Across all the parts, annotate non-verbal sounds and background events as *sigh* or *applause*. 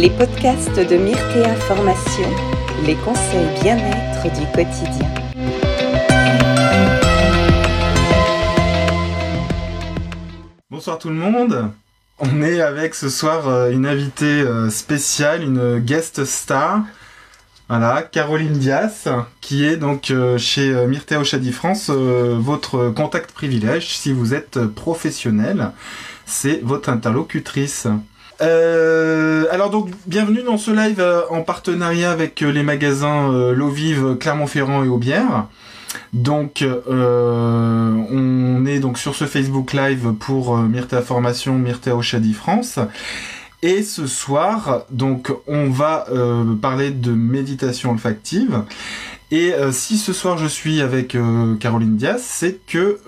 les podcasts de Myrtea Formation, les conseils bien-être du quotidien. Bonsoir tout le monde. On est avec ce soir euh, une invitée euh, spéciale, une guest star. Voilà, Caroline Dias, qui est donc euh, chez Myrtea Ochadi France, votre contact privilège si vous êtes professionnel. C'est votre interlocutrice. Euh, alors donc bienvenue dans ce live euh, en partenariat avec euh, les magasins L'eau vive Clermont-Ferrand et Aubière. Donc on est donc sur ce Facebook Live pour Myrtea Formation, Myrtea Oshadi France. Et ce soir, donc, on va parler de méditation olfactive. Et si ce soir je suis avec Caroline Diaz, c'est que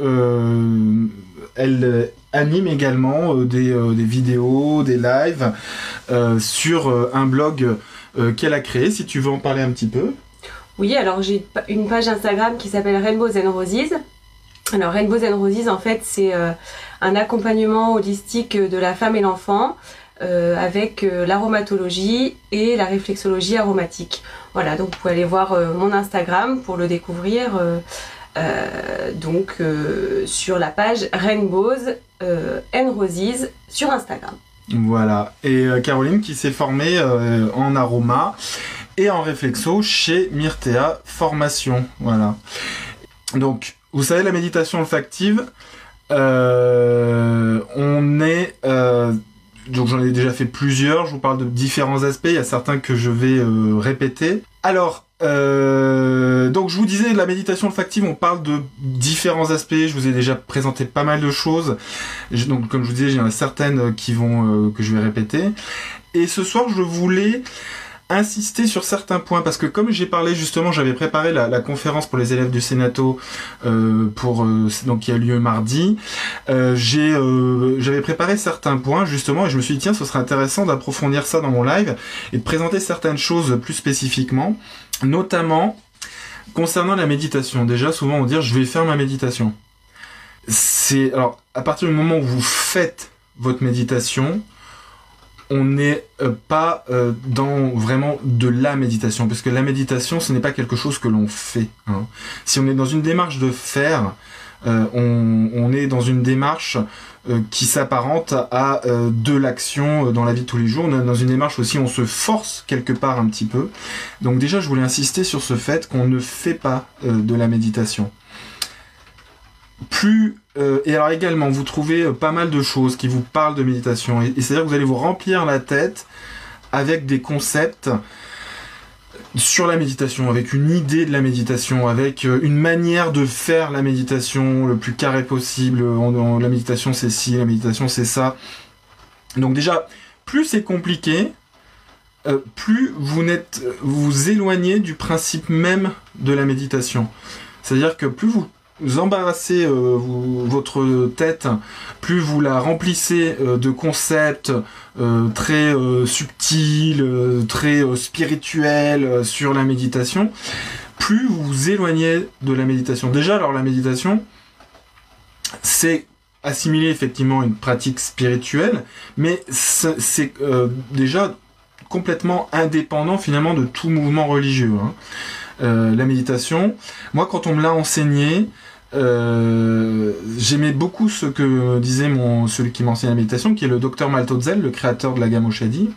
elle anime également euh, euh, des, vidéos, des lives euh, sur un blog qu'elle a créé. Si tu veux en parler un petit peu. Oui, alors j'ai une page Instagram qui s'appelle Rainbows and Roses. Alors Rainbows and Roses, en fait, c'est un accompagnement holistique de la femme et l'enfant avec l'aromatologie et la réflexologie aromatique. Voilà, donc vous pouvez aller voir mon Instagram pour le découvrir. Euh, donc euh, sur la page Rainbows euh, and Roses sur Instagram. Voilà. Et Caroline qui s'est formée en aroma et en réflexo chez Myrtea Formation. Voilà. Donc, vous savez, la méditation olfactive, on est donc j'en ai déjà fait plusieurs, je vous parle de différents aspects, il y a certains que je vais répéter. Alors, euh, donc je vous disais, la méditation olfactive, on parle de différents aspects, je vous ai déjà présenté pas mal de choses. donc comme je vous disais, il y en a certaines qui vont, euh, que je vais répéter. Et ce soir, je voulais insister sur certains points parce que comme j'ai parlé justement, j'avais préparé la, conférence pour les élèves du Sénato euh, pour euh, donc qui a lieu mardi. Euh, j'ai j'avais préparé certains points justement et je me suis dit tiens, ce serait intéressant d'approfondir ça dans mon live et de présenter certaines choses plus spécifiquement, notamment concernant la méditation. Déjà, souvent on dit je vais faire ma méditation. C'est alors à partir du moment où vous faites votre méditation, on n'est euh, pas euh, dans vraiment de la méditation, parce que la méditation, ce n'est pas quelque chose que l'on fait. Hein. Si on est dans une démarche de faire, euh, on, est dans une démarche qui s'apparente à de l'action dans la vie de tous les jours. On est dans une démarche aussi, on se force quelque part un petit peu. Donc déjà, je voulais insister sur ce fait qu'on ne fait pas de la méditation plus euh, et alors également vous trouvez euh, pas mal de choses qui vous parlent de méditation et, c'est à dire que vous allez vous remplir la tête avec des concepts sur la méditation, avec une idée de la méditation, avec euh, une manière de faire la méditation le plus carré possible. la méditation c'est ci, la méditation c'est ça. Donc déjà, plus c'est compliqué, plus vous n'êtes, vous éloignez du principe même de la méditation. C'est-à-dire que plus vous vous embarrassez euh, votre tête, plus vous la remplissez euh, de concepts euh, très subtils, très spirituels sur la méditation, plus vous vous éloignez de la méditation. Déjà, alors la méditation, c'est assimiler effectivement une pratique spirituelle, mais c'est déjà complètement indépendant finalement de tout mouvement religieux. Hein. la méditation, moi quand on me l'a enseigné, euh, j'aimais beaucoup ce que disait mon, celui qui m'enseigne la méditation, qui est le docteur Maltodzel, le créateur de la gamme Oshadi.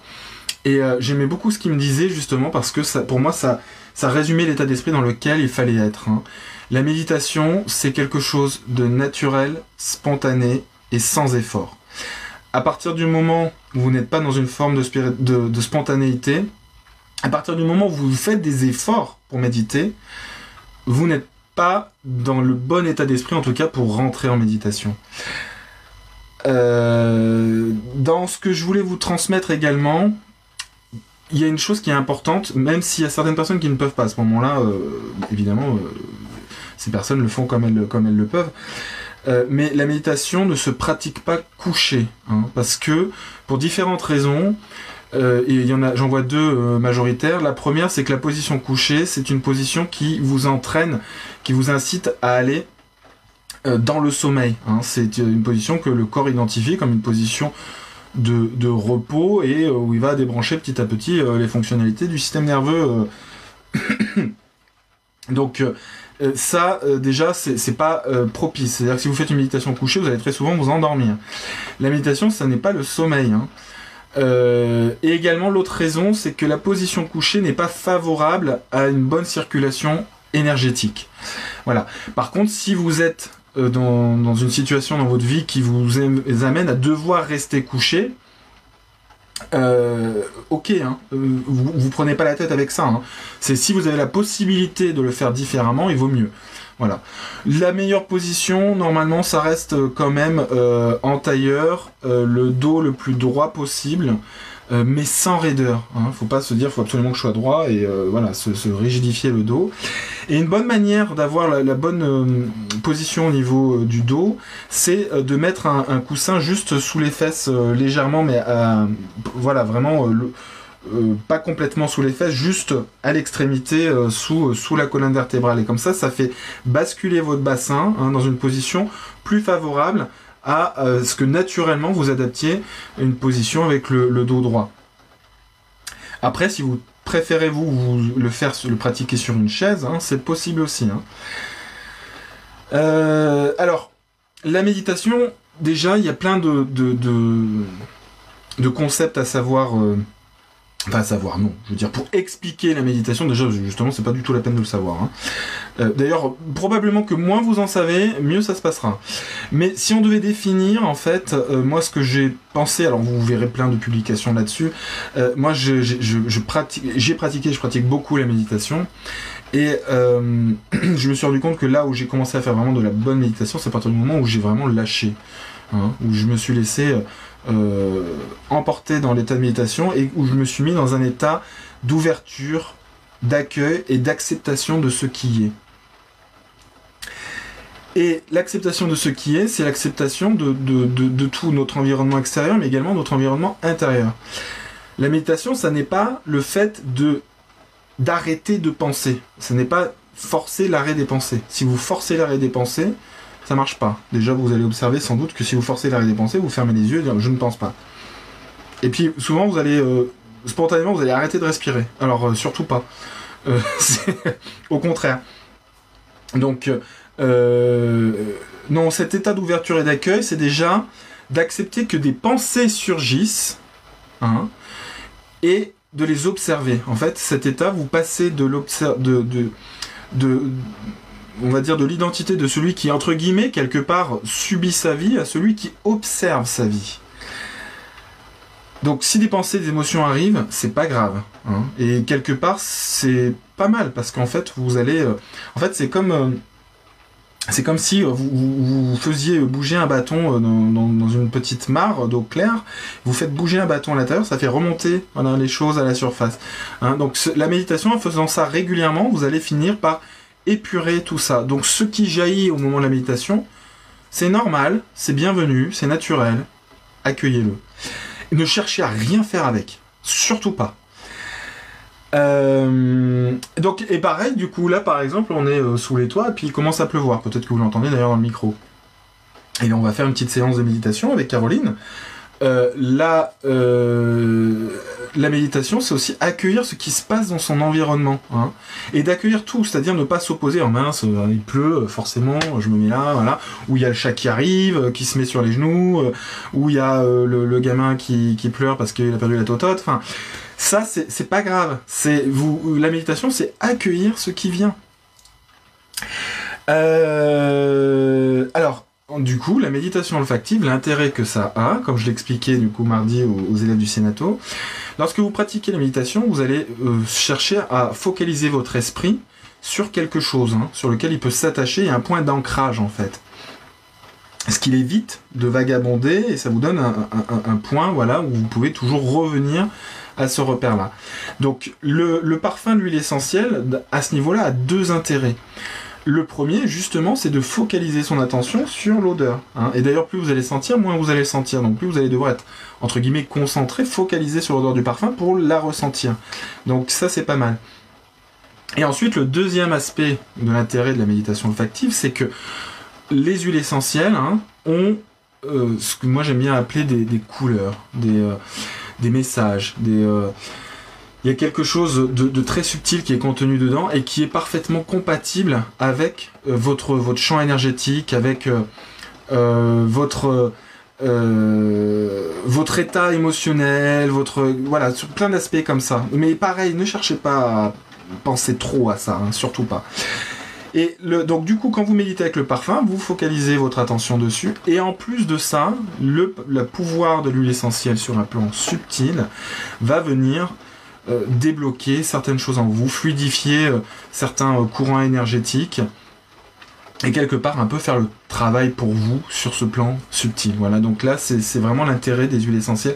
Et euh, j'aimais beaucoup ce qu'il me disait justement parce que pour moi, ça, ça résumait l'état d'esprit dans lequel il fallait être. Hein. La méditation, c'est quelque chose de naturel, spontané et sans effort. À partir du moment où vous n'êtes pas dans une forme de, de, de spontanéité, à partir du moment où vous faites des efforts pour méditer, vous n'êtes pas dans le bon état d'esprit, en tout cas pour rentrer en méditation. Euh, dans ce que je voulais vous transmettre également, il y a une chose qui est importante, même s'il y a certaines personnes qui ne peuvent pas à ce moment-là, euh, évidemment, euh, ces personnes le font comme elles, le peuvent. mais la méditation ne se pratique pas couchée, hein, parce que pour différentes raisons, euh, j'en vois deux euh, majoritaires. La première, c'est que la position couchée, c'est une position qui vous entraîne, qui vous incite à aller euh, dans le sommeil. Hein. C'est une position que le corps identifie comme une position de, repos et où il va débrancher petit à petit les fonctionnalités du système nerveux. *coughs* Donc ça déjà c'est pas propice. C'est-à-dire que si vous faites une méditation couchée, vous allez très souvent vous endormir. La méditation, ça n'est pas le sommeil. Hein. Et également l'autre raison, c'est que la position couchée n'est pas favorable à une bonne circulation énergétique. Voilà. Par contre, si vous êtes euh, dans, une situation dans votre vie qui vous amène à devoir rester couché, euh, ok, hein, euh, vous, vous prenez pas la tête avec ça. Hein. C'est si vous avez la possibilité de le faire différemment, il vaut mieux. Voilà. La meilleure position, normalement, ça reste quand même en tailleur, le dos le plus droit possible. Euh, mais sans raideur. Hein. Faut pas se dire, faut absolument que je sois droit et euh, voilà, se, rigidifier le dos. Et une bonne manière d'avoir la, bonne euh, position au niveau du dos, c'est de mettre un, coussin juste sous les fesses légèrement, mais voilà, vraiment pas complètement sous les fesses, juste à l'extrémité sous, sous la colonne vertébrale. Et comme ça, ça fait basculer votre bassin hein, dans une position plus favorable à euh, ce que naturellement vous adaptiez une position avec le, dos droit. Après, si vous préférez vous, le faire, le pratiquer sur une chaise, hein, c'est possible aussi. Hein. Euh, alors, la méditation, déjà, il y a plein de, de, concepts à savoir. Enfin, savoir, non. Je veux dire, pour expliquer la méditation, déjà, justement, c'est pas du tout la peine de le savoir. Hein. Euh, d'ailleurs, probablement que moins vous en savez, mieux ça se passera. Mais si on devait définir, en fait, euh, moi, ce que j'ai pensé, alors vous verrez plein de publications là-dessus, euh, moi, je, je, j'ai pratiqué, je pratique beaucoup la méditation. Et *clears throat* je me suis rendu compte que là où j'ai commencé à faire vraiment de la bonne méditation, c'est à partir du moment où j'ai vraiment lâché. Hein, où je me suis laissé euh, emporté dans l'état de méditation et où je me suis mis dans un état d'ouverture, d'accueil et d'acceptation de ce qui est. Et l'acceptation de ce qui est, c'est l'acceptation de, tout notre environnement extérieur, mais également notre environnement intérieur. La méditation, ça n'est pas le fait de d'arrêter de penser. Ce n'est pas forcer l'arrêt des pensées. Si vous forcez l'arrêt des pensées, ça marche pas. Déjà, vous allez observer sans doute que si vous forcez l'arrêt des pensées, vous fermez les yeux et dire je ne pense pas. Et puis souvent, vous allez euh, spontanément, vous allez arrêter de respirer. Alors euh, surtout pas. Euh, *laughs* au contraire. Donc, non, cet état d'ouverture et d'accueil, c'est déjà d'accepter que des pensées surgissent hein, et de les observer. En fait, cet état, vous passez de, de, de, de on va dire, de l'identité de celui qui, entre guillemets, quelque part, subit sa vie à celui qui observe sa vie. Donc si des pensées, des émotions arrivent, c'est pas grave. Hein. Et quelque part, c'est pas mal, parce qu'en fait, vous allez... Euh, en fait, c'est comme... Euh, c'est comme si vous, faisiez bouger un bâton euh, dans, une petite mare d'eau claire, vous faites bouger un bâton à l'intérieur, ça fait remonter les choses à la surface. Hein. donc la méditation, en faisant ça régulièrement, vous allez finir par épurer tout ça. Donc ce qui jaillit au moment de la méditation, c'est normal, c'est bienvenu, c'est naturel. Accueillez-le. Ne cherchez à rien faire avec. Surtout pas. Euh, donc, et pareil, du coup, là par exemple, on est euh, sous les toits et puis il commence à pleuvoir. Peut-être que vous l'entendez d'ailleurs dans le micro. Et on va faire une petite séance de méditation avec Caroline. Euh, la, euh, la méditation, c'est aussi accueillir ce qui se passe dans son environnement. Hein, et d'accueillir tout, c'est-à-dire ne pas s'opposer. En oh mince, euh, il pleut, forcément, je me mets là, voilà. Où il y a le chat qui arrive, qui se met sur les genoux, où il y a le, gamin qui, qui, pleure parce qu'il a perdu la totote. Enfin, ça, c'est pas grave. C'est vous, la méditation, c'est accueillir ce qui vient. alors, du coup, la méditation olfactive, l'intérêt que ça a, comme je l'expliquais du coup mardi aux, élèves du Sénato, lorsque vous pratiquez la méditation, vous allez euh, chercher à focaliser votre esprit sur quelque chose, hein, sur lequel il peut s'attacher, un point d'ancrage en fait. Ce qu'il évite de vagabonder et ça vous donne un, point voilà, où vous pouvez toujours revenir à ce repère-là. Donc le, le parfum de l'huile essentielle, à ce niveau-là, a deux intérêts. Le premier, justement, c'est de focaliser son attention sur l'odeur. Hein. Et d'ailleurs, plus vous allez sentir, moins vous allez sentir. Donc plus vous allez devoir être, entre guillemets, concentré, focalisé sur l'odeur du parfum pour la ressentir. Donc ça, c'est pas mal. Et ensuite, le deuxième aspect de l'intérêt de la méditation olfactive, c'est que les huiles essentielles hein, ont euh, ce que moi j'aime bien appeler des, couleurs, des, euh, des messages, des. euh, il y a quelque chose de, très subtil qui est contenu dedans et qui est parfaitement compatible avec euh, votre, champ énergétique, avec euh, euh, votre, votre état émotionnel, votre voilà, sur plein d'aspects comme ça. Mais pareil, ne cherchez pas à penser trop à ça, hein, surtout pas. Et le, donc du coup, quand vous méditez avec le parfum, vous focalisez votre attention dessus. Et en plus de ça, le, pouvoir de l'huile essentielle sur un plan subtil va venir débloquer certaines choses en vous, fluidifier euh, certains euh, courants énergétiques et quelque part un peu faire le travail pour vous sur ce plan subtil. Voilà, donc là c'est vraiment l'intérêt des huiles essentielles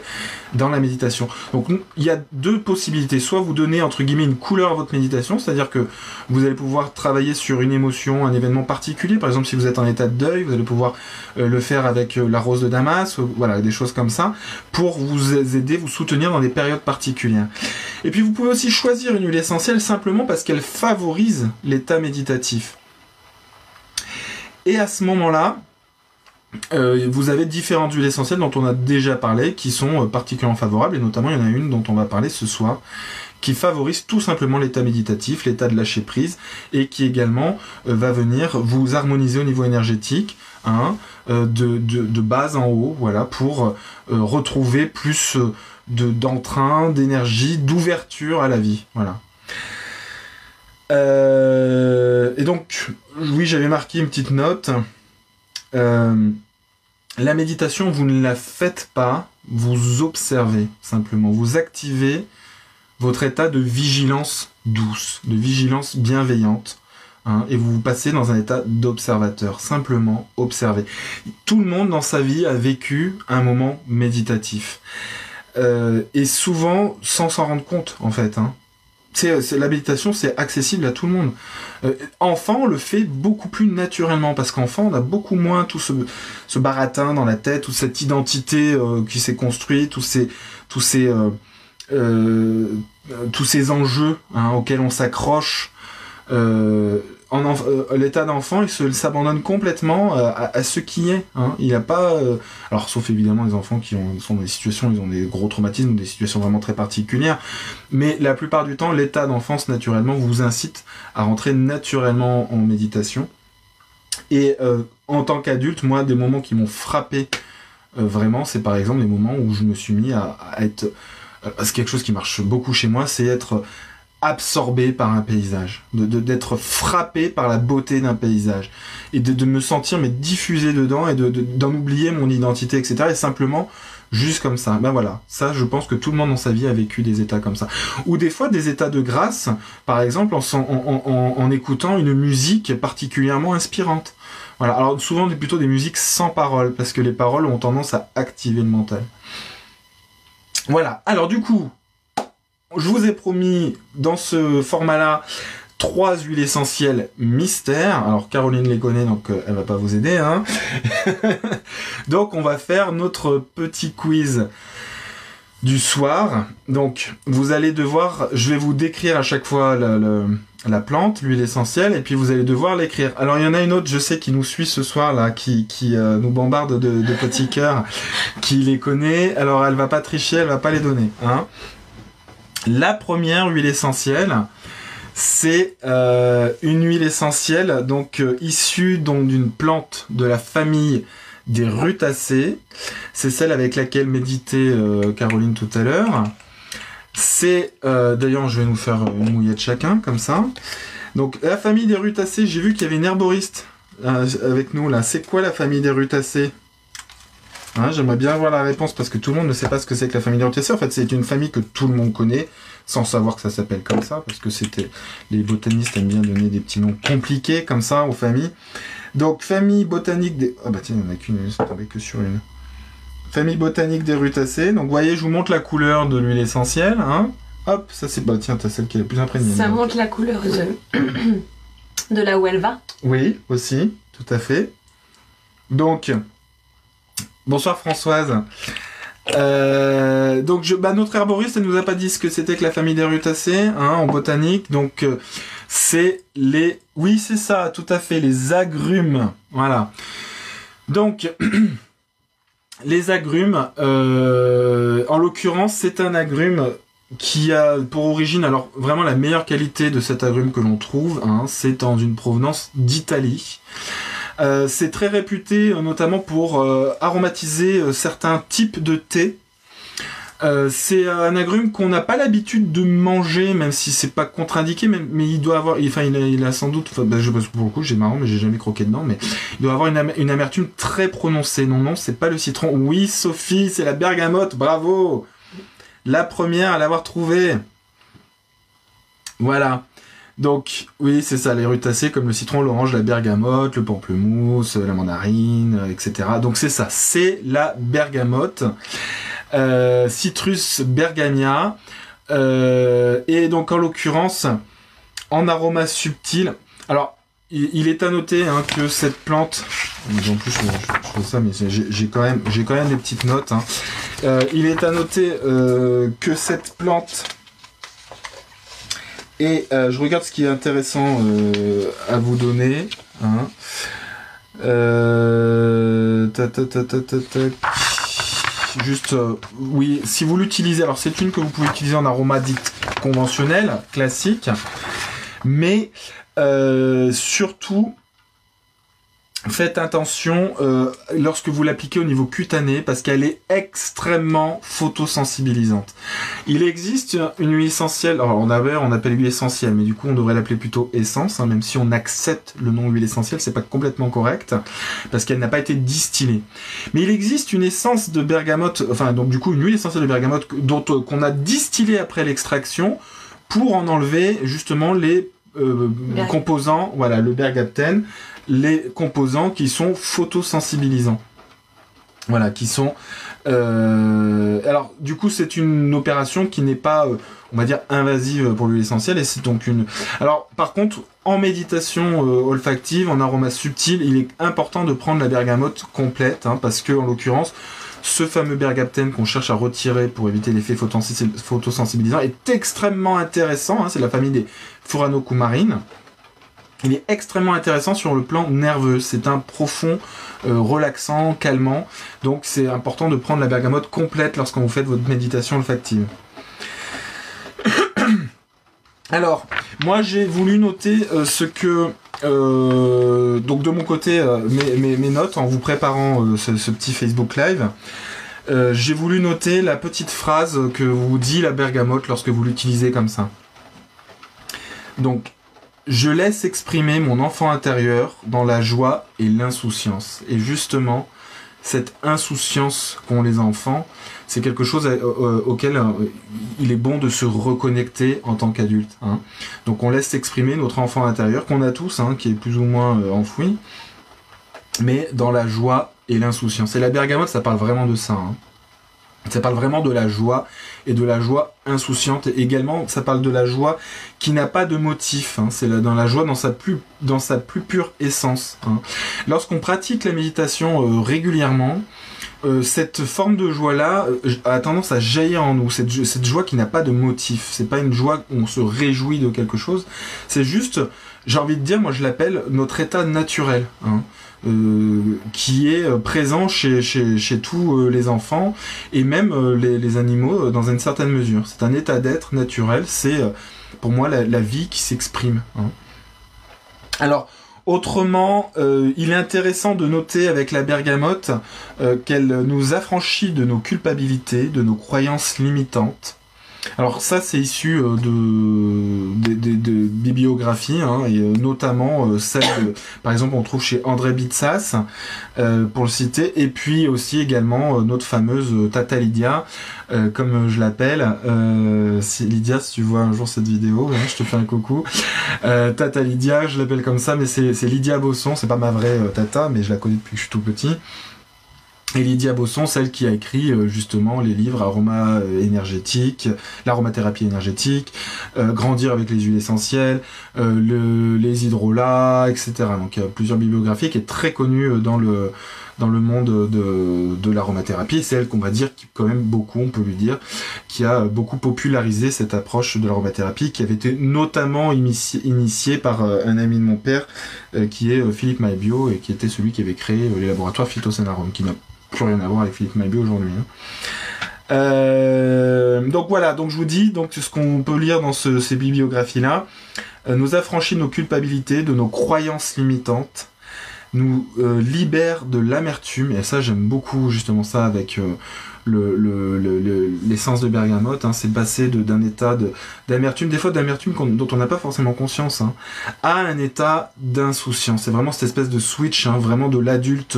dans la méditation. Donc il y a deux possibilités, soit vous donnez entre guillemets une couleur à votre méditation, c'est-à-dire que vous allez pouvoir travailler sur une émotion, un événement particulier, par exemple si vous êtes en état de deuil, vous allez pouvoir euh, le faire avec euh, la rose de Damas, voilà, des choses comme ça, pour vous aider, vous soutenir dans des périodes particulières. Et puis vous pouvez aussi choisir une huile essentielle simplement parce qu'elle favorise l'état méditatif. Et à ce moment-là, euh, vous avez différentes huiles essentielles dont on a déjà parlé, qui sont euh, particulièrement favorables, et notamment il y en a une dont on va parler ce soir, qui favorise tout simplement l'état méditatif, l'état de lâcher prise, et qui également euh, va venir vous harmoniser au niveau énergétique, hein, de, de, de base en haut, voilà, pour retrouver plus de d'entrain, d'énergie, d'ouverture à la vie, voilà. Euh, et donc, oui, j'avais marqué une petite note. Euh, la méditation, vous ne la faites pas, vous observez simplement. Vous activez votre état de vigilance douce, de vigilance bienveillante. hein, et vous vous passez dans un état d'observateur, simplement observer. Tout le monde dans sa vie a vécu un moment méditatif. Euh, et souvent sans s'en rendre compte, en fait. Hein. C'est, c'est- accessible à tout le monde. Euh, enfant, on le fait beaucoup plus naturellement parce qu'enfant, on a beaucoup moins tout ce, baratin dans la tête, toute cette identité euh, qui s'est construite, tous ces, tous ces, euh, tous ces enjeux hein, auxquels on s'accroche. Euh, l'état d'enfant, il s'abandonne complètement euh, à, ce qui est. Hein. Il n'y a pas, euh, alors sauf évidemment les enfants qui ont, sont dans des situations, ils ont des gros traumatismes, des situations vraiment très particulières. Mais la plupart du temps, l'état d'enfance naturellement vous incite à rentrer naturellement en méditation. Et en tant qu'adulte, moi, des moments qui m'ont frappé vraiment, c'est par exemple des moments où je me suis mis à, à être. c'est quelque chose qui marche beaucoup chez moi, c'est être absorbé par un paysage, de d'être frappé par la beauté d'un paysage et de, me sentir mais diffusé dedans et de de- d'en oublier mon identité, etc. Et simplement juste comme ça. Ben voilà, ça, je pense que tout le monde dans sa vie a vécu des états comme ça, ou des fois des états de grâce, par exemple en, en, écoutant une musique particulièrement inspirante. Voilà. Alors souvent plutôt des musiques sans paroles parce que les paroles ont tendance à activer le mental. Voilà. Alors du coup, je vous ai promis dans ce format-là trois huiles essentielles mystères. Alors Caroline les connaît, donc euh, elle va pas vous aider. Hein *laughs* donc on va faire notre petit quiz du soir. Donc vous allez devoir, je vais vous décrire à chaque fois la, la- la plante, l'huile essentielle, et puis vous allez devoir l'écrire. Alors il y en a une autre, je sais, qui nous suit ce soir là, qui, euh, nous bombarde de, de petits cœurs, qui les connaît. Alors elle va pas tricher, elle va pas les donner. Hein la première huile essentielle, c'est euh, une huile essentielle donc euh, issue d'une plante de la famille des rutacées. C'est celle avec laquelle méditait euh, Caroline tout à l'heure. C'est d'ailleurs je vais nous faire une mouillette chacun comme ça. Donc la famille des rutacées, j'ai vu qu'il y avait une herboriste avec nous là. C'est quoi la famille des rutacées? Hein, J'aimerais bien avoir la réponse parce que tout le monde ne sait pas ce que c'est que la famille des rutacées. En fait, c'est une famille que tout le monde connaît sans savoir que ça s'appelle comme ça parce que c'était les botanistes aiment bien donner des petits noms compliqués comme ça aux familles. Donc famille botanique des ah bah tiens, il n'y en a qu'une, ça tombait que sur une. Famille botanique des rutacées. Donc voyez, je vous montre la couleur de l'huile essentielle, hein. Hop, ça c'est bah tiens, t'as celle qui est la plus imprégnée. Ça montre la couleur de, *coughs* de là où elle va. Oui, aussi, tout à fait. Donc, bonsoir Françoise. Euh, donc, je, bah, notre herboriste, elle nous a pas dit ce que c'était que la famille des rutacées, hein, en botanique. Donc, euh, c'est les, oui, c'est ça, tout à fait, les agrumes. Voilà. Donc, *clears throat* les agrumes, en l'occurrence, c'est un agrume qui a pour origine, alors vraiment la meilleure qualité de cet agrume que l'on trouve, hein, c'est en une provenance d'Italie. Euh, c'est très réputé euh, notamment pour euh, aromatiser certains types de thé. c'est un agrume qu'on n'a pas l'habitude de manger, même si c'est pas contre-indiqué, mais, il doit avoir, enfin il a, sans doute, bah, je pour le coup j'ai marrant, mais j'ai jamais croqué dedans, mais il doit avoir une, une amertume très prononcée. Non, non, c'est pas le citron. Oui, Sophie, c'est la bergamote, bravo la première à l'avoir trouvé. Voilà. Donc, oui, c'est ça, les rutacées comme le citron, l'orange, la bergamote, le pamplemousse, la mandarine, euh, etc. Donc, c'est ça, c'est la bergamote. Euh, Citrus bergamia. Euh, et donc, en l'occurrence, en aroma subtil. Alors, il, est à noter hein, que cette plante, en plus je, fais ça, mais j'ai quand même, des petites notes. Hein. Il est à noter que cette plante et euh, je regarde ce qui est intéressant à vous donner. Hein. Juste, oui, si vous l'utilisez, alors c'est une que vous pouvez utiliser en aroma dit conventionnel, classique, mais euh, surtout, faites attention euh, lorsque vous l'appliquez au niveau cutané parce qu'elle est extrêmement photosensibilisante. Il existe une huile essentielle, alors on avait, on appelle huile essentielle, mais du coup on devrait l'appeler plutôt essence, hein, même si on accepte le nom huile essentielle, c'est pas complètement correct parce qu'elle n'a pas été distillée. Mais il existe une essence de bergamote, enfin donc du coup une huile essentielle de bergamote dont euh, qu'on a distillée après l'extraction pour en enlever justement les euh, composants, voilà, le bergapten, les composants qui sont photosensibilisants. Voilà, qui sont. Euh, alors, du coup, c'est une opération qui n'est pas, euh, on va dire, invasive pour l'huile essentielle, et c'est donc une. Alors, par contre, en méditation olfactive, en aroma subtil, il est important de prendre la bergamote complète, hein, parce que, en l'occurrence, ce fameux bergapten qu'on cherche à retirer pour éviter l'effet photosensibilisant est extrêmement intéressant. Hein, c'est la famille des furanocoumarines. Il est extrêmement intéressant sur le plan nerveux. C'est un profond, euh, relaxant, calmant. Donc c'est important de prendre la bergamote complète lorsqu'on vous faites votre méditation olfactive. Alors, moi j'ai voulu noter euh, ce que euh, donc de mon côté, euh, mes, notes en vous préparant ce, petit Facebook Live, j'ai voulu noter la petite phrase que vous dit la bergamote lorsque vous l'utilisez comme ça. Donc, je laisse exprimer mon enfant intérieur dans la joie et l'insouciance. Et justement, cette insouciance qu'ont les enfants, c'est quelque chose euh, euh, auquel euh, il est bon de se reconnecter en tant qu'adulte. Hein. Donc on laisse s'exprimer notre enfant intérieur qu'on a tous, hein, qui est plus ou moins enfoui, mais dans la joie et l'insouciance. Et la bergamote, ça parle vraiment de ça. Hein. Ça parle vraiment de la joie et de la joie insouciante. Et également, ça parle de la joie qui n'a pas de motif. C'est dans la joie dans sa plus, dans sa plus pure essence. Lorsqu'on pratique la méditation régulièrement, euh, cette forme de joie-là euh, a tendance à jaillir en nous. Cette, joie qui n'a pas de motif. C'est pas une joie où on se réjouit de quelque chose. C'est juste, j'ai envie de dire, moi je l'appelle notre état naturel. Hein, euh, qui est présent chez, tous les enfants et même les, animaux dans une certaine mesure. C'est un état d'être naturel. C'est pour moi la, vie qui s'exprime. Hein. Alors, Autrement, euh, il est intéressant de noter avec la bergamote euh, qu'elle nous affranchit de nos culpabilités, de nos croyances limitantes. Alors ça, c'est issu euh, de, bibliographies, hein, et notamment celle de, par exemple, on trouve chez André Bitsas, pour le citer, et puis aussi également notre fameuse Tata Lydia, euh, comme je l'appelle. Euh, Lydia, si tu vois un jour cette vidéo, hein, je te fais un coucou. Euh, tata Lydia, je l'appelle comme ça, mais c'est Lydia Bosson, c'est pas ma vraie tata, mais je la connais depuis que je suis tout petit. Et Lydia Bosson, celle qui a écrit justement les livres Aroma énergétique, l'aromathérapie énergétique, Grandir avec les huiles essentielles, le, les hydrolats, etc. Donc il y a plusieurs bibliographies qui est très connue dans le dans le monde de, de l'aromathérapie. C'est elle qu'on va dire qui, quand même beaucoup, on peut lui dire, qui a beaucoup popularisé cette approche de l'aromathérapie, qui avait été notamment initiée par euh, un ami de mon père, euh, qui est euh, Philippe Maebio, et qui était celui qui avait créé les laboratoires Phytocenarum, qui plus rien à voir avec Philippe Maillot aujourd'hui. Hein. Euh, donc voilà, donc je vous dis donc ce qu'on peut lire dans ces bibliographies-là euh, nous affranchit nos culpabilités, de nos croyances limitantes, nous euh, libère de l'amertume et ça j'aime beaucoup justement ça avec l'essence de bergamote, hein, c'est passer d'un état d'amertume, des fois d'amertume dont on n'a pas forcément conscience, hein, à un état d'insouciance. C'est vraiment cette espèce de switch, vraiment de l'adulte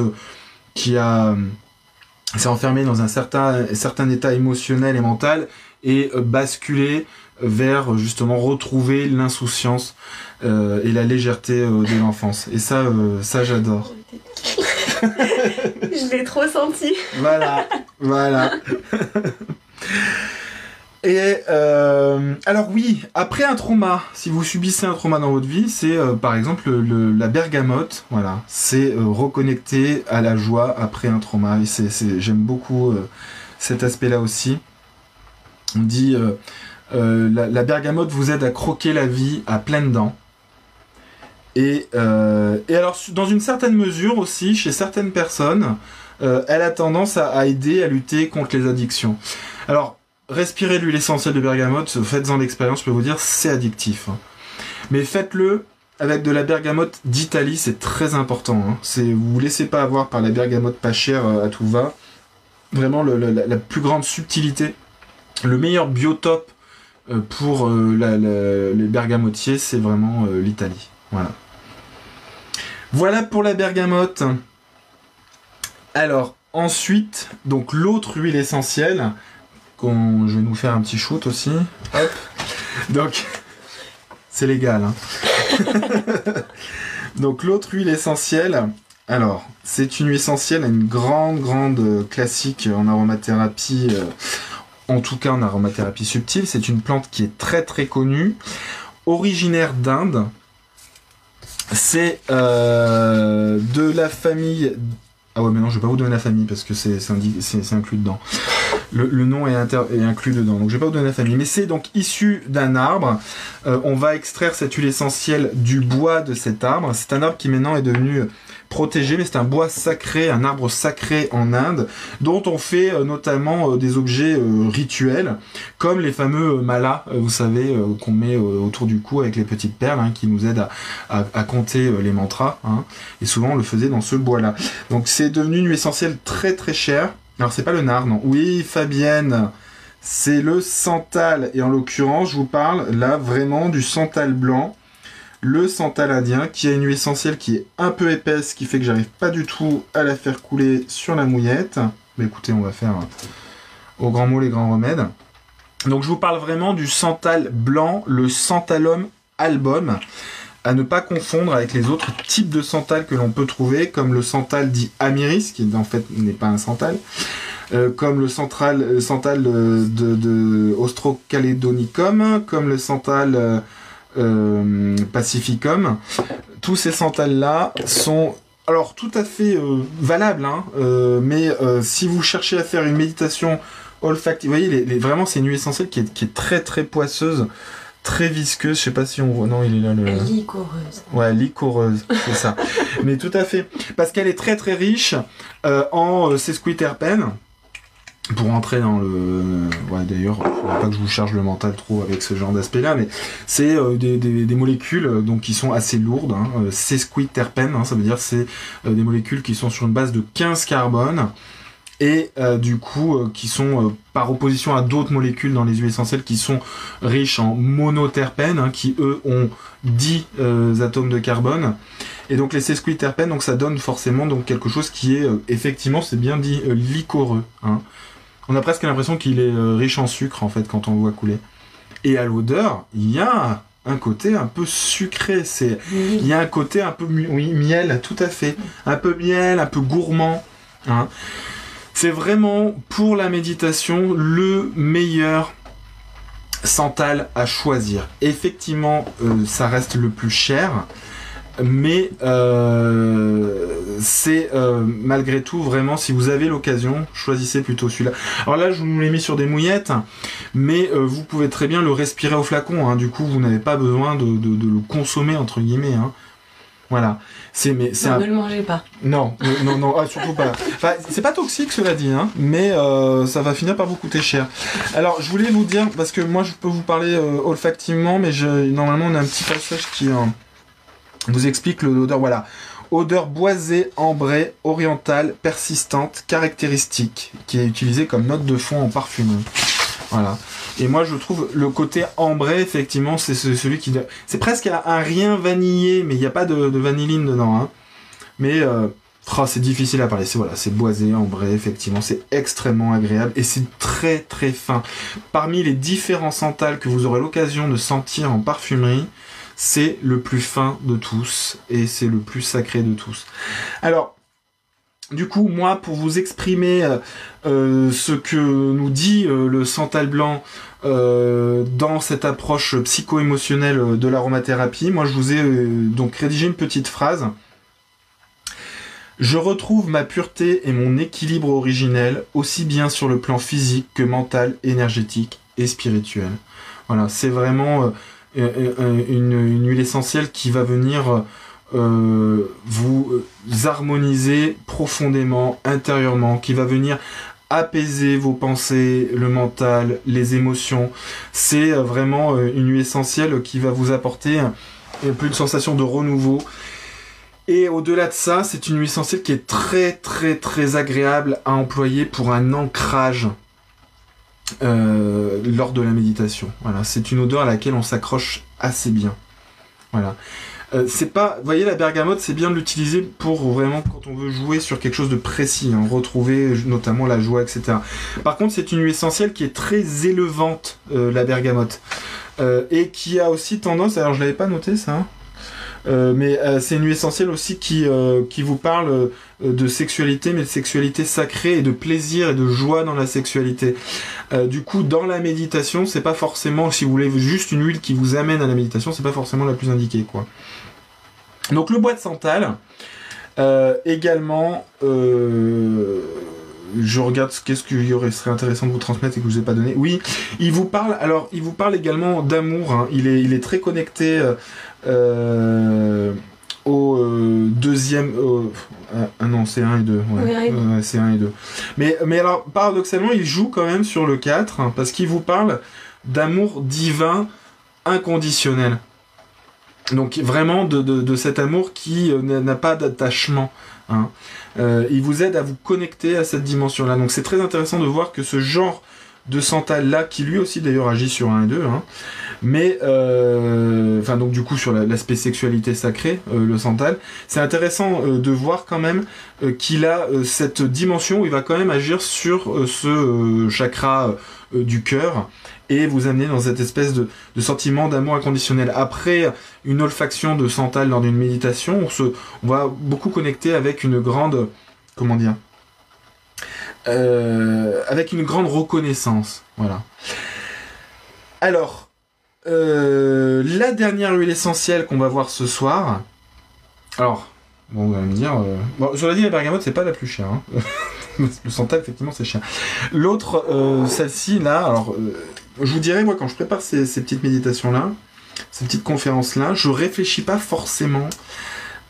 qui a s'est enfermé dans un certain, certain état émotionnel et mental et euh, basculer vers justement retrouver l'insouciance euh, et la légèreté euh, de l'enfance. Et ça, ça j'adore. *laughs* Je l'ai trop senti. Voilà, voilà. *laughs* Et euh, alors oui, après un trauma, si vous subissez un trauma dans votre vie, c'est euh, par exemple la bergamote, voilà, c'est euh, reconnecter à la joie après un trauma. Et c'est, j'aime beaucoup cet aspect-là aussi. On dit la, la, bergamote vous aide à croquer la vie à pleines dents. Et, et alors dans une certaine mesure aussi, chez certaines personnes, elle a tendance à, à aider à lutter contre les addictions. Alors respirez l'huile essentielle de bergamote, faites-en l'expérience, je peux vous dire, c'est addictif. Hein. Mais faites-le avec de la bergamote d'Italie, c'est très important. Hein. C'est, vous laissez pas avoir par la bergamote pas chère euh, à tout va. Vraiment la, plus grande subtilité, le meilleur biotope euh, pour euh, les bergamotiers, c'est vraiment l'Italie. Voilà. Voilà pour la bergamote. Alors ensuite, donc l'autre huile essentielle, je vais nous faire un petit shoot aussi. Hop. *laughs* Donc, c'est légal. Hein. *laughs* Donc, l'autre huile essentielle. Alors, c'est une huile essentielle, une grande, grande classique en aromathérapie. Euh, en tout cas, en aromathérapie subtile. C'est une plante qui est très, très connue. Originaire d'Inde. C'est euh, de la famille ah ouais, mais non, je vais pas vous donner la famille parce que c'est inclus dedans. Le, nom est, inclus dedans, donc je vais pas vous donner la famille. Mais c'est donc issu d'un arbre. Euh, on va extraire cette huile essentielle du bois de cet arbre. C'est un arbre qui maintenant est devenu protégé, mais c'est un bois sacré, un arbre sacré en Inde, dont on fait euh, notamment euh, des objets rituels, comme les fameux malas, vous savez, qu'on met autour du cou avec les petites perles, hein, qui nous aident à, compter les mantras. Hein. et souvent on le faisait dans ce bois-là. Donc c'est devenu une essentielle très très chère. Alors c'est pas le nard, non. Oui, Fabienne. C'est le santal, et en l'occurrence, je vous parle là vraiment du santal blanc le santal indien qui a une huile essentielle qui est un peu épaisse, qui fait que j'arrive pas du tout à la faire couler sur la mouillette. Mais écoutez, on va faire euh, au grand mot les grands remèdes. Donc je vous parle vraiment du santal blanc, le santalum album, à ne pas confondre avec les autres types de santal que l'on peut trouver, comme le santal dit amiris, qui en fait n'est pas un santal, euh, comme le central, santal de, de, Ostrocalédonicum, comme le santal euh, Pacificum. Tous ces santales-là sont alors tout à fait euh, valables, hein, euh, mais si vous cherchez à faire une méditation olfactive, vous voyez, les, vraiment c'est une huile essentielle qui est, très très poisseuse, très visqueuse. Je sais pas si on voit. Non, il est là le. Licoreuse. Ouais, licoreuse, c'est ça. *laughs* mais tout à fait, parce qu'elle est très très riche en sesquiterpènes pour entrer dans le ouais d'ailleurs pas que je vous charge le mental trop avec ce genre d'aspect là mais c'est euh, des, des, molécules euh, donc qui sont assez lourdes hein, euh, sesquiterpènes hein, ça veut dire c'est des molécules qui sont sur une base de 15 carbone et du coup qui sont par opposition à d'autres molécules dans les huiles essentielles qui sont riches en monoterpènes hein, qui eux ont 10 atomes de carbone et donc les sesquiterpènes donc ça donne forcément donc quelque chose qui est effectivement c'est bien dit liquoreux hein. On a presque l'impression qu'il est euh, riche en sucre en fait quand on le voit couler. Et à l'odeur, il y a un côté un peu sucré. Il y a un côté un peu oui, miel, tout à fait, un peu miel, un peu gourmand. Hein. C'est vraiment pour la méditation le meilleur santal à choisir. Effectivement, euh, ça reste le plus cher mais euh, c'est euh, malgré tout vraiment si vous avez l'occasion choisissez plutôt celui-là alors là je vous l'ai mis sur des mouillettes mais vous pouvez très bien le respirer au flacon hein. du coup vous n'avez pas besoin de, le consommer entre guillemets hein. Voilà. C'est mais c'est Non, un- ne le mangez pas. non non non, non, ah, surtout pas. *laughs* Enfin, c'est pas toxique cela dit, hein, mais euh, ça va finir par vous coûter cher. Alors je voulais vous dire parce que moi je peux vous parler euh, olfactivement, mais je, normalement on a un petit passage qui euh, vous explique l'odeur. Voilà. Odeur boisée, ambrée, orientale, persistante, caractéristique, qui est utilisée comme note de fond en parfumerie. Voilà. Et moi, je trouve le côté ambré, effectivement, c'est ce- celui qui. C'est presque un, rien vanillé, mais il n'y a pas de, vanilline dedans. Hein. Mais euh, oh, c'est difficile à parler. C'est voilà, c'est boisé, ambré, effectivement, c'est extrêmement agréable et c'est très très fin. Parmi les différents sentals que vous aurez l'occasion de sentir en parfumerie, c'est le plus fin de tous et c'est le plus sacré de tous. Alors, du coup, moi, pour vous exprimer euh, euh, ce que nous dit euh, le santal blanc dans cette approche psycho-émotionnelle de l'aromathérapie, moi, je vous ai donc rédigé une petite phrase. Je retrouve ma pureté et mon équilibre originel, aussi bien sur le plan physique que mental, énergétique et spirituel. Voilà, c'est vraiment une huile essentielle qui va venir euh, vous euh, harmoniser profondément, intérieurement, qui va venir apaiser vos pensées, le mental, les émotions. C'est euh, vraiment une huile essentielle qui va vous apporter un, peu une sensation de renouveau. Et au-delà de ça, c'est une huile essentielle qui est très très très agréable à employer pour un ancrage lors de la méditation. Voilà, c'est une odeur à laquelle on s'accroche assez bien. Voilà. Euh, c'est pas, vous voyez la bergamote, c'est bien de l'utiliser pour vraiment quand on veut jouer sur quelque chose de précis, hein, retrouver notamment la joie, etc. Par contre, c'est une huile essentielle qui est très élevante, euh, la bergamote, Euh, et qui a aussi tendance, alors je l'avais pas noté ça, hein, euh, mais euh, c'est une huile essentielle aussi qui, euh, qui vous parle euh, de sexualité, mais de sexualité sacrée et de plaisir et de joie dans la sexualité. Euh, du coup, dans la méditation, c'est pas forcément, si vous voulez juste une huile qui vous amène à la méditation, c'est pas forcément la plus indiquée, quoi. Donc le bois de santal, euh, également, euh, je regarde ce- qu'est-ce qu'il y aurait serait intéressant de vous transmettre et que je vous ai pas donné. Oui, il vous parle. Alors, il vous parle également d'amour. hein. Il est, il est très connecté euh, au deuxième. ah, non, c'est 1 et 2. Ouais. Oui, oui. C'est 1 et 2. Mais, mais alors, paradoxalement, il joue quand même sur le 4 hein, parce qu'il vous parle d'amour divin inconditionnel. Donc vraiment de, de- cet amour qui euh, n'a pas d'attachement. hein. Euh, il vous aide à vous connecter à cette dimension-là. Donc c'est très intéressant de voir que ce genre de santal-là, qui lui aussi d'ailleurs agit sur 1 et 2, hein, mais euh, enfin donc du coup sur la- l'aspect sexualité sacrée, le santal, c'est intéressant de voir quand même qu'il a cette dimension où il va quand même agir sur ce chakra du cœur et vous amener dans cette espèce de, sentiment d'amour inconditionnel. Après une olfaction de santal lors d'une méditation, on, se, on va beaucoup connecter avec une grande, comment dire, euh, avec une grande reconnaissance. Voilà. Alors, euh, la dernière huile essentielle qu'on va voir ce soir. Alors, bon, vous allez me dire. euh, Bon, je l'ai dit, la bergamote, c'est pas la plus chère. hein. *laughs* Le santal, effectivement, c'est cher. L'autre, euh, celle-ci, là, alors, je vous dirais, moi, quand je prépare ces, petites méditations-là, ces petites conférences-là, je réfléchis pas forcément.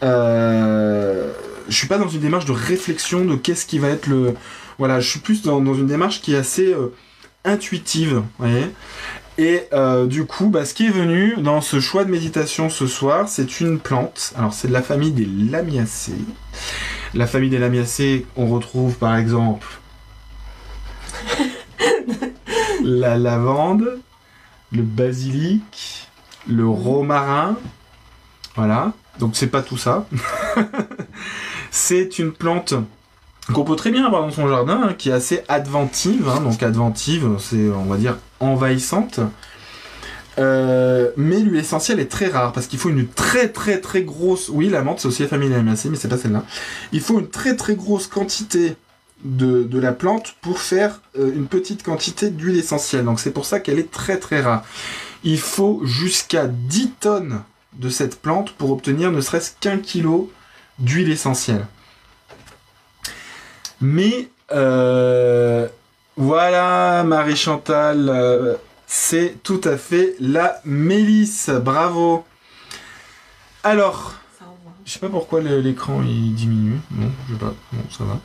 Euh, je suis pas dans une démarche de réflexion de qu'est-ce qui va être le. Voilà, je suis plus dans, dans une démarche qui est assez euh, intuitive, vous voyez. Et euh, du coup, bah, ce qui est venu dans ce choix de méditation ce soir, c'est une plante. Alors, c'est de la famille des lamiacées. La famille des lamiacées, on retrouve par exemple la lavande, le basilic, le romarin. Voilà. Donc c'est pas tout ça. *laughs* c'est une plante qu'on peut très bien avoir dans son jardin, hein, qui est assez adventive. hein. donc adventive, c'est on va dire envahissante. Euh, mais l'huile essentielle est très rare parce qu'il faut une très très très grosse. Oui, la menthe c'est aussi la famille mais c'est pas celle-là. Il faut une très très grosse quantité de, de la plante pour faire euh, une petite quantité d'huile essentielle. Donc c'est pour ça qu'elle est très très rare. Il faut jusqu'à 10 tonnes de cette plante pour obtenir ne serait-ce qu'un kilo d'huile essentielle. Mais euh, voilà, Marie Chantal, euh, c'est tout à fait la mélisse. Bravo. Alors. Je sais pas pourquoi l'écran il diminue. Bon, je sais pas. Bon, ça va.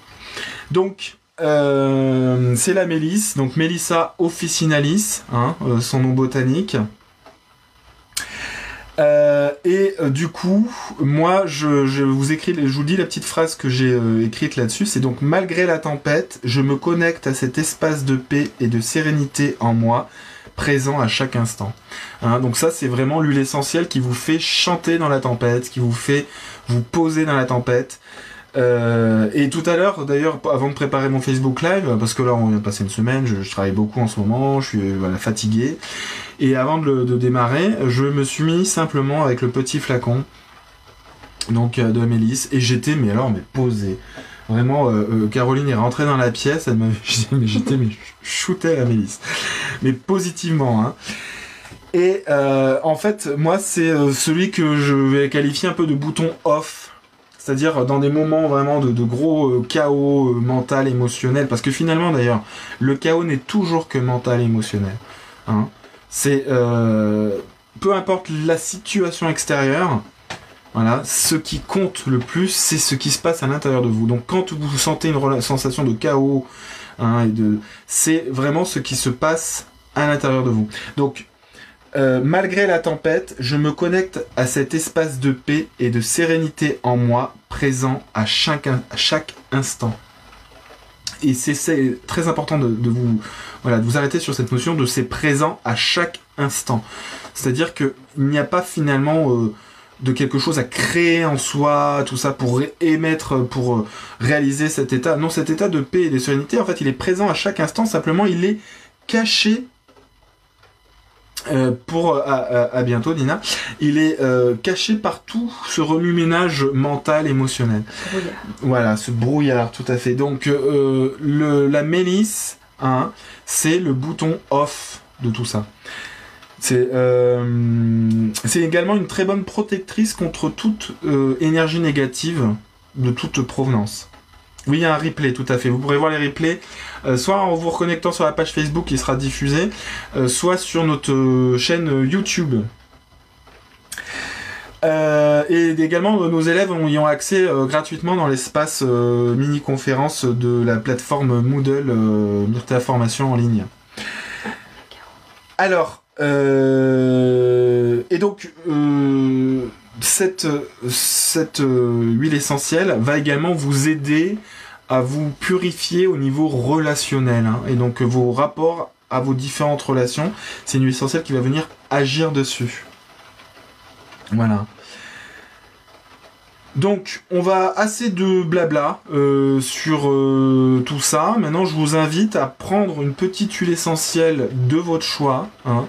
Donc, euh, c'est la mélisse. Donc, Melissa officinalis, hein, euh, son nom botanique. Euh, et du coup, moi, je, vous écris, je vous dis la petite phrase que j'ai écrite là-dessus. C'est donc malgré la tempête, je me connecte à cet espace de paix et de sérénité en moi, présent à chaque instant. Hein, donc ça, c'est vraiment l'huile essentielle qui vous fait chanter dans la tempête, qui vous fait vous poser dans la tempête. Euh, et tout à l'heure, d'ailleurs, avant de préparer mon Facebook Live, parce que là, on vient de passer une semaine, je, travaille beaucoup en ce moment, je suis euh, voilà, fatigué. Et avant de, de démarrer, je me suis mis simplement avec le petit flacon, donc euh, de Mélisse, et j'étais, mais alors, mais posé. Vraiment, euh, euh, Caroline est rentrée dans la pièce, elle m'a *laughs* j'étais, mais shootais la Mélisse. Mais positivement, hein. Et euh, en fait, moi, c'est celui que je vais qualifier un peu de bouton off. C'est-à-dire dans des moments vraiment de, gros euh, chaos euh, mental, émotionnel. Parce que finalement, d'ailleurs, le chaos n'est toujours que mental émotionnel. Hein. C'est euh, peu importe la situation extérieure, voilà, ce qui compte le plus, c'est ce qui se passe à l'intérieur de vous. Donc quand vous sentez une sensation de chaos, hein, c'est vraiment ce qui se passe à l'intérieur de vous. Donc euh, malgré la tempête, je me connecte à cet espace de paix et de sérénité en moi, présent à chaque, instant. Et c'est- très important de, vous, voilà, vous arrêter sur cette notion de c'est présent à chaque instant. C'est-à-dire qu'il n'y a pas finalement euh, de quelque chose à créer en soi, tout ça pour émettre, pour euh, réaliser cet état. Non, cet état de paix et de sérénité, en fait, il est présent à chaque instant, simplement il est caché euh, pour à, à- à bientôt Nina, il est euh, caché par tout ce remue-ménage mental, émotionnel. Brouillard. Voilà, ce brouillard, tout à fait. Donc euh, le, la mélisse, hein, c'est le bouton off de tout ça. C'est euh, également une très bonne protectrice contre toute euh, énergie négative de toute provenance. Oui, il y a un replay, tout à fait. Vous pourrez voir les replays, euh, soit en vous reconnectant sur la page Facebook qui sera diffusée, euh, soit sur notre euh, chaîne YouTube. Et également, nos élèves y ont accès gratuitement dans l'espace mini-conférence de la plateforme Moodle Myrtea Formation en ligne. Alors, et donc, cette, euh, huile essentielle va également vous aider à vous purifier au niveau relationnel. hein. et donc, vos rapports à vos différentes relations, c'est une huile essentielle qui va venir agir dessus. Voilà. Donc, on va assez de blabla euh, sur euh, tout ça. Maintenant, je vous invite à prendre une petite huile essentielle de votre choix. hein.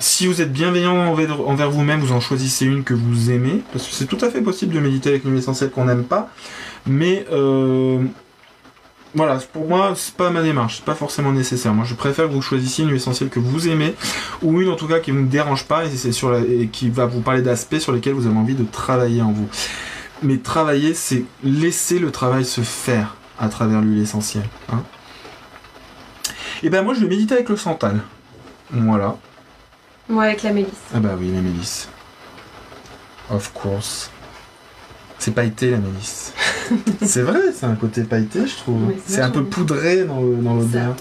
Si vous êtes bienveillant envers, vous-même, vous en choisissez une que vous aimez. Parce que c'est tout à fait possible de méditer avec une essentielle qu'on n'aime pas. Mais euh, voilà, pour moi, c'est pas ma démarche. C'est pas forcément nécessaire. Moi, je préfère que vous choisissiez une essentielle que vous aimez. Ou une en tout cas qui ne vous dérange pas et, et qui va vous parler d'aspects sur lesquels vous avez envie de travailler en vous. Mais travailler, c'est laisser le travail se faire à travers l'huile essentielle. hein. Et ben moi, je vais méditer avec le santal. Voilà. Moi avec la mélisse. Ah bah oui, la mélisse. Of course. C'est pailleté la mélisse. *laughs* c'est vrai, c'est un côté pailleté, je trouve. Oui, c'est un peu poudré dans l'odeur.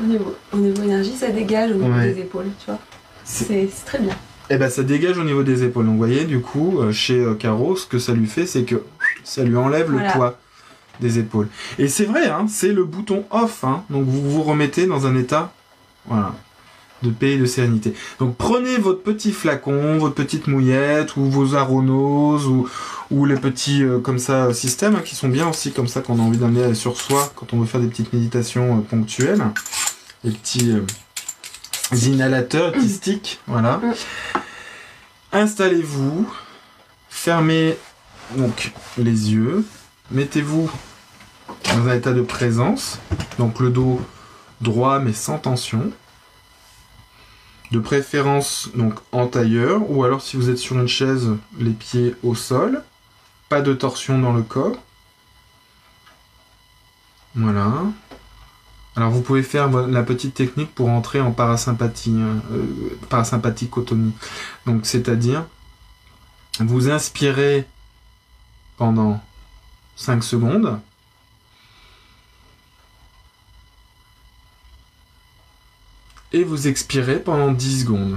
Au niveau, au niveau énergie, ça dégage au niveau Ouais. des épaules, tu vois. C'est- très bien. Et ben ça dégage au niveau des épaules. Donc vous voyez, du coup, euh, chez euh, Caro, ce que ça lui fait, c'est que ça lui enlève le poids des épaules. Et c'est vrai, hein, c'est le bouton off. Hein, donc vous vous remettez dans un état, voilà, de paix et de sérénité. Donc prenez votre petit flacon, votre petite mouillette, ou vos aronoses, ou, ou les petits euh, comme ça systèmes hein, qui sont bien aussi comme ça qu'on a envie d'amener sur soi quand on veut faire des petites méditations euh, ponctuelles. Les petits euh, inhalateurs, petits sticks, voilà. Mm. Installez-vous, fermez donc les yeux, mettez-vous dans un état de présence, donc le dos droit mais sans tension. De préférence donc en tailleur ou alors si vous êtes sur une chaise, les pieds au sol, pas de torsion dans le corps. Voilà. Alors vous pouvez faire la petite technique pour entrer en parasympathie, hein, euh, parasympathicotomie. Donc c'est-à-dire vous inspirez pendant 5 secondes. Et vous expirez pendant 10 secondes.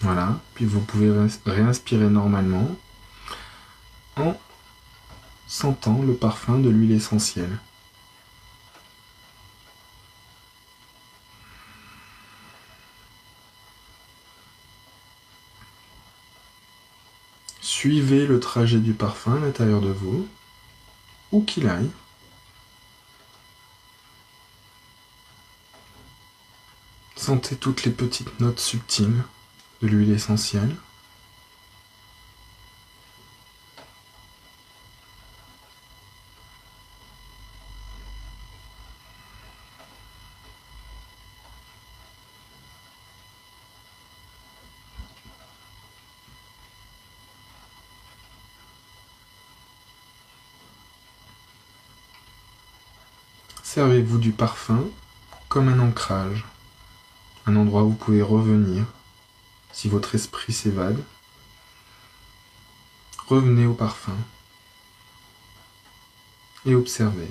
Voilà, puis vous pouvez réinspirer normalement en sentant le parfum de l'huile essentielle. Suivez le trajet du parfum à l'intérieur de vous, où qu'il aille. Sentez toutes les petites notes subtiles de l'huile essentielle. Servez-vous du parfum comme un ancrage, un endroit où vous pouvez revenir si votre esprit s'évade. Revenez au parfum et observez.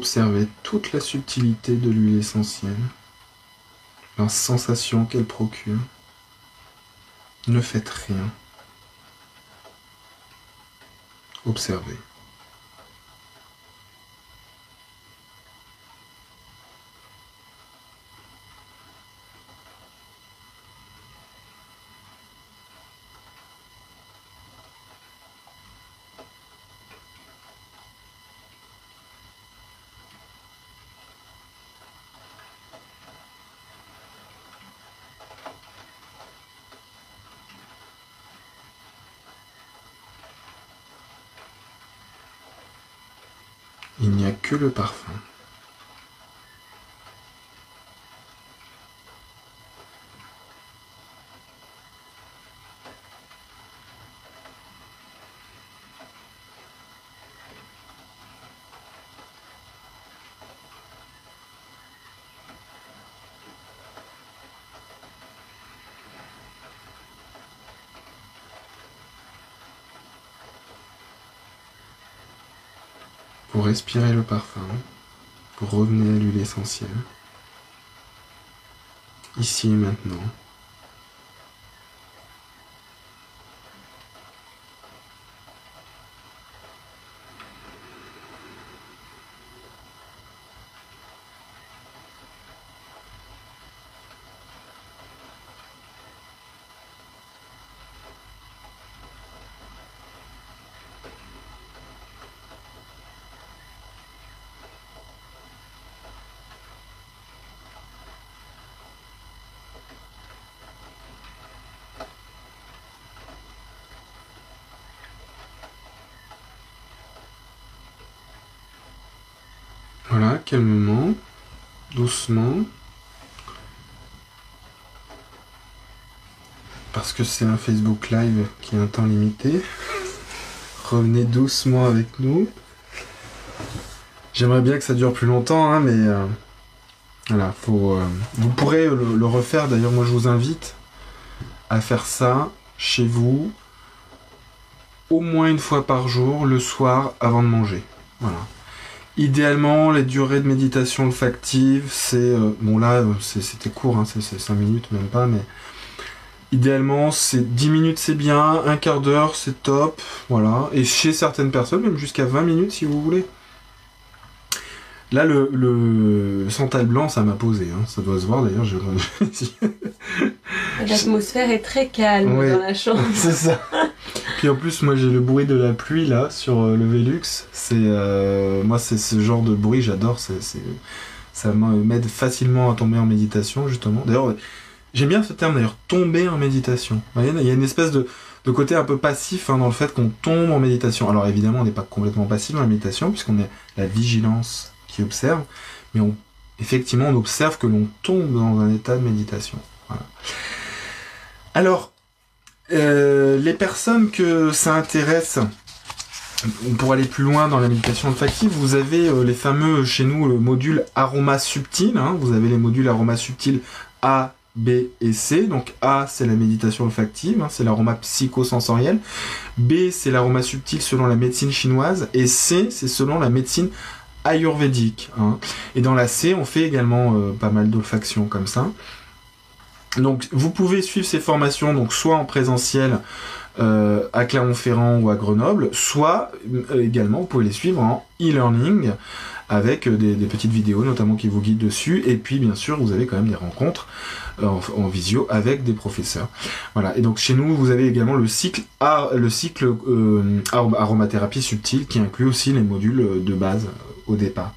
Observez toute la subtilité de l'huile essentielle, la sensation qu'elle procure. Ne faites rien. Observez. Il n'y a que le parfum. Pour respirer le parfum, pour revenir à l'huile essentielle, ici et maintenant. Voilà, calmement, doucement. Parce que c'est un Facebook Live qui a un temps limité. *laughs* Revenez doucement avec nous. J'aimerais bien que ça dure plus longtemps, hein, mais euh, voilà. Euh, vous pourrez le, le refaire. D'ailleurs, moi, je vous invite à faire ça chez vous au moins une fois par jour, le soir, avant de manger. Voilà. Idéalement, les durées de méditation olfactive, c'est... euh, bon là, euh, c'est- c'était court, hein, c'est 5 minutes, même pas, mais... Idéalement, c'est 10 minutes, c'est bien, un quart d'heure, c'est top, voilà. Et chez certaines personnes, même jusqu'à 20 minutes, si vous voulez. Là, le, le santal blanc, ça m'a posé, hein. ça doit se voir, d'ailleurs, j'ai... *laughs* L'atmosphère est très calme Ouais. dans la chambre. *laughs* c'est ça. *laughs* Puis en plus, moi j'ai le bruit de la pluie là sur le Velux. C'est moi c'est ce genre de bruit, j'adore. C'est ça m'aide facilement à tomber en méditation justement. D'ailleurs, j'aime bien ce terme d'ailleurs, tomber en méditation. Il y a une espèce de, côté un peu passif hein, dans le fait qu'on tombe en méditation. Alors évidemment, on n'est pas complètement passif dans la méditation puisqu'on est la vigilance qui observe, mais on, effectivement, on observe que l'on tombe dans un état de méditation. Alors, euh, les personnes que ça intéresse, pour aller plus loin dans la méditation olfactive, vous avez euh, les fameux, chez nous, le module aroma subtil. Hein. vous avez les modules aroma subtil A, B et C. Donc A, c'est la méditation olfactive, hein, c'est l'aroma psychosensoriel. B, c'est l'aroma subtil selon la médecine chinoise. Et C, c'est selon la médecine ayurvédique. Hein. Et dans la C, on fait également euh, pas mal d'olfaction comme ça. Donc vous pouvez suivre ces formations donc soit en présentiel euh, à Clermont-Ferrand ou à Grenoble, soit euh, également vous pouvez les suivre en e-learning avec des, petites vidéos notamment qui vous guident dessus et puis bien sûr vous avez quand même des rencontres en, visio avec des professeurs. Voilà. Et donc chez nous, vous avez également le cycle, le cycle aromathérapie subtile qui inclut aussi les modules de base au départ.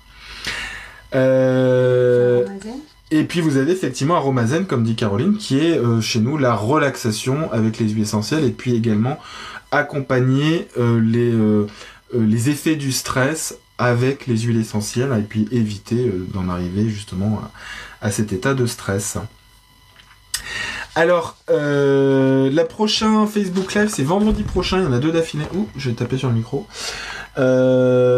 Euh, et puis vous avez effectivement Aromazen, comme dit Caroline, qui est euh, chez nous la relaxation avec les huiles essentielles et puis également accompagner euh, les, les effets du stress avec les huiles essentielles et puis éviter d'en arriver justement à, cet état de stress. Alors, la prochaine Facebook Live, c'est vendredi prochain. Il y en a deux d'affilée. Ouh, je vais taper sur le micro. Euh.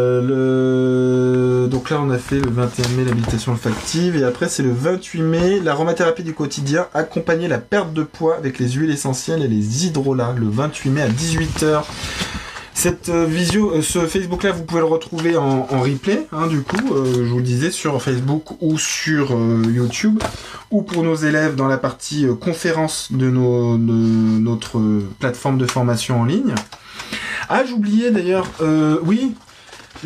Donc là, on a fait le 21 mai l'habilitation olfactive. Et après, c'est le 28 mai, l'aromathérapie du quotidien, accompagner la perte de poids avec les huiles essentielles et les hydrolats, le 28 mai à 18h. Cette euh, euh, ce Facebook là, vous pouvez le retrouver en, replay, hein, du coup, je vous le disais, sur Facebook ou sur YouTube, ou pour nos élèves dans la partie conférence de, notre plateforme de formation en ligne. Ah, j'oubliais d'ailleurs, euh, oui,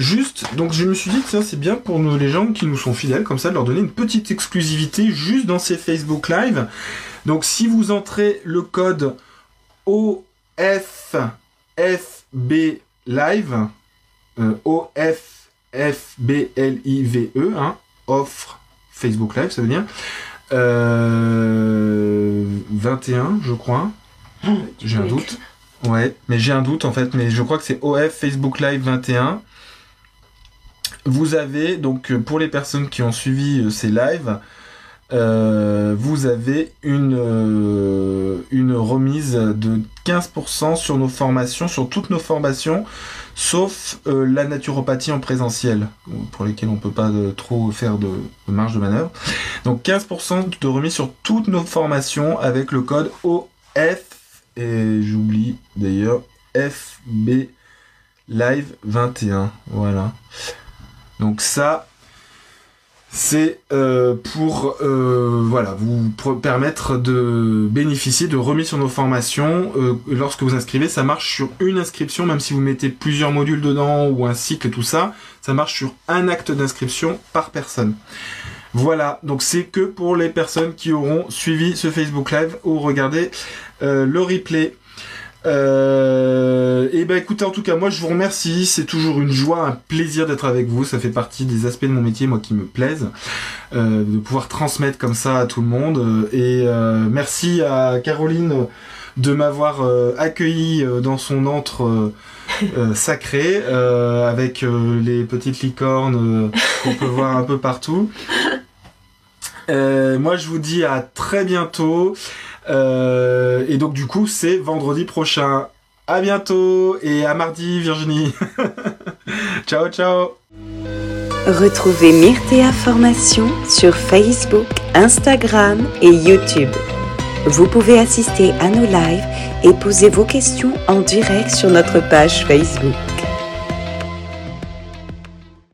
juste, donc je me suis dit que ça c'est bien pour nous, les gens qui nous sont fidèles, comme ça, de leur donner une petite exclusivité juste dans ces Facebook Live. Donc si vous entrez le code OFFB Live, euh, O-F-F-B-L-I-V-E, hein, offre Facebook Live, ça veut dire, euh, 21, je crois. J'ai un doute. Ouais, mais j'ai un doute en fait, mais je crois que c'est OF Facebook Live 21. Vous avez, donc euh, pour les personnes qui ont suivi euh, ces lives, euh, vous avez une, remise de 15% sur nos formations, sur toutes nos formations, sauf la naturopathie en présentiel, pour lesquelles on ne peut pas trop faire de, de, marge de manœuvre. Donc 15% de remise sur toutes nos formations avec le code OF et j'oublie d'ailleurs FB Live 21. Voilà. Donc ça, c'est euh, pour euh, voilà, vous permettre de bénéficier de remis sur nos formations. Euh, lorsque vous inscrivez, ça marche sur une inscription, même si vous mettez plusieurs modules dedans ou un cycle tout ça, ça marche sur un acte d'inscription par personne. Voilà, donc c'est que pour les personnes qui auront suivi ce Facebook Live ou regardé le replay. Euh, et ben écoutez, en tout cas, moi je vous remercie. C'est toujours une joie, un plaisir d'être avec vous. Ça fait partie des aspects de mon métier, moi, qui me plaisent, euh, de pouvoir transmettre comme ça à tout le monde. Et merci à Caroline de m'avoir accueilli dans son antre sacré, avec les petites licornes qu'on peut voir un peu partout. moi, je vous dis à très bientôt. Euh, et donc du coup, c'est vendredi prochain. À bientôt et à mardi, Virginie. *laughs* ciao, ciao. Retrouvez Myrtea Formation sur Facebook, Instagram et YouTube. Vous pouvez assister à nos lives et poser vos questions en direct sur notre page Facebook.